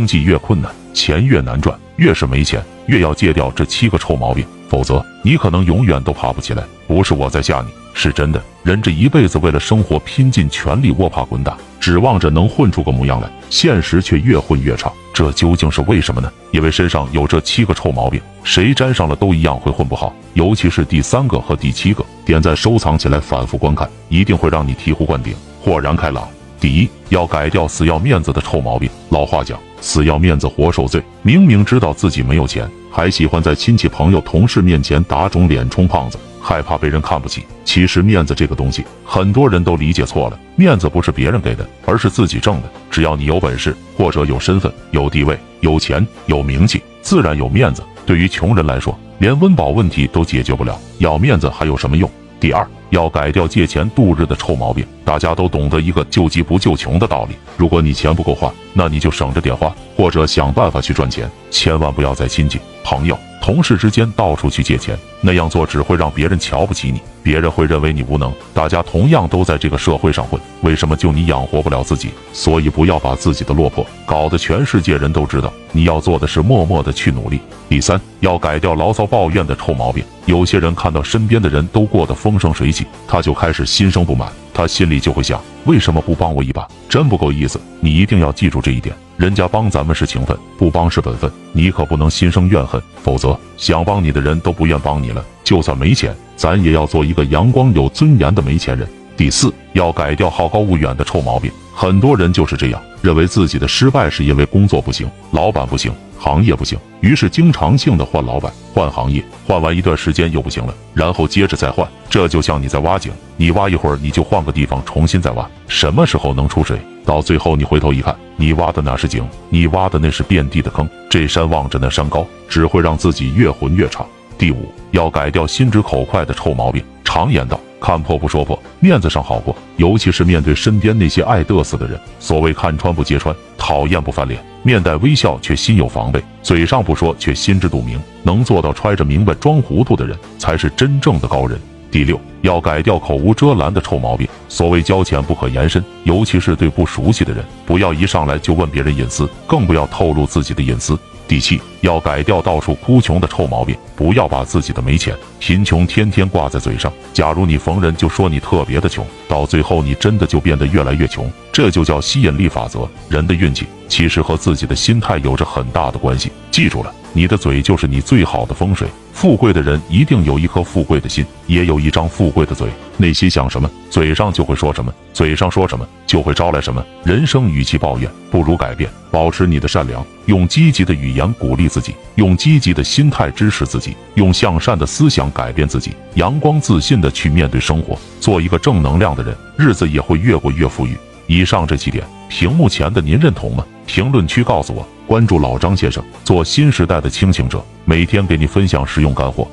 经济越困难，钱越难赚，越是没钱，越要戒掉这七个臭毛病，否则你可能永远都爬不起来。不是我在吓你，是真的。人这一辈子为了生活拼尽全力，摸爬滚打，指望着能混出个模样来，现实却越混越差。这究竟是为什么呢？因为身上有这七个臭毛病，谁沾上了都一样会混不好。尤其是第三个和第七个，点赞收藏起来，反复观看，一定会让你醍醐灌顶，豁然开朗。第一，要改掉死要面子的臭毛病。老话讲，死要面子活受罪。明明知道自己没有钱，还喜欢在亲戚朋友、同事面前打肿脸充胖子，害怕被人看不起。其实面子这个东西，很多人都理解错了。面子不是别人给的，而是自己挣的。只要你有本事，或者有身份、有地位、有钱、有名气，自然有面子。对于穷人来说，连温饱问题都解决不了，要面子还有什么用？第二，要改掉借钱度日的臭毛病。大家都懂得一个救急不救穷的道理。如果你钱不够花，那你就省着点花，或者想办法去赚钱。千万不要在亲戚、朋友、同事之间到处去借钱，那样做只会让别人瞧不起你，别人会认为你无能。大家同样都在这个社会上混，为什么就你养活不了自己？所以不要把自己的落魄搞得全世界人都知道。你要做的是默默的去努力。第三，要改掉牢骚抱怨的臭毛病。有些人看到身边的人都过得风生水起，他就开始心生不满，他心里就会想，为什么不帮我一把？真不够意思。你一定要记住这一点，人家帮咱们是情分，不帮是本分，你可不能心生怨恨，否则想帮你的人都不愿帮你了。就算没钱，咱也要做一个阳光有尊严的没钱人。第四，要改掉好高骛远的臭毛病。很多人就是这样，认为自己的失败是因为工作不行，老板不行。行业不行，于是经常性的换老板、换行业，换完一段时间又不行了，然后接着再换。这就像你在挖井，你挖一会儿，你就换个地方重新再挖，什么时候能出水？到最后你回头一看，你挖的哪是井？你挖的那是遍地的坑。这山望着那山高，只会让自己越混越差。第五，要改掉心直口快的臭毛病。常言道。看破不说破，面子上好过。尤其是面对身边那些爱嘚瑟的人，所谓看穿不揭穿，讨厌不翻脸，面带微笑却心有防备，嘴上不说却心知肚明，能做到揣着明白装糊涂的人，才是真正的高人。第六，要改掉口无遮拦的臭毛病。所谓交钱不可延伸，尤其是对不熟悉的人，不要一上来就问别人隐私，更不要透露自己的隐私。第七，要改掉到处哭穷的臭毛病，不要把自己的没钱、贫穷天天挂在嘴上。假如你逢人就说你特别的穷，到最后你真的就变得越来越穷，这就叫吸引力法则。人的运气其实和自己的心态有着很大的关系。记住了，你的嘴就是你最好的风水。富贵的人一定有一颗富贵的心，也有一张富贵的嘴。内心想什么，嘴上就会说什么；嘴上说什么，就会招来什么。人生与其抱怨，不如改变。保持你的善良，用积极的语言鼓励自己，用积极的心态支持自己，用向善的思想改变自己，阳光自信的去面对生活，做一个正能量的人，日子也会越过越富裕。以上这几点，屏幕前的您认同吗？评论区告诉我。关注老张先生，做新时代的清醒者，每天给你分享实用干货。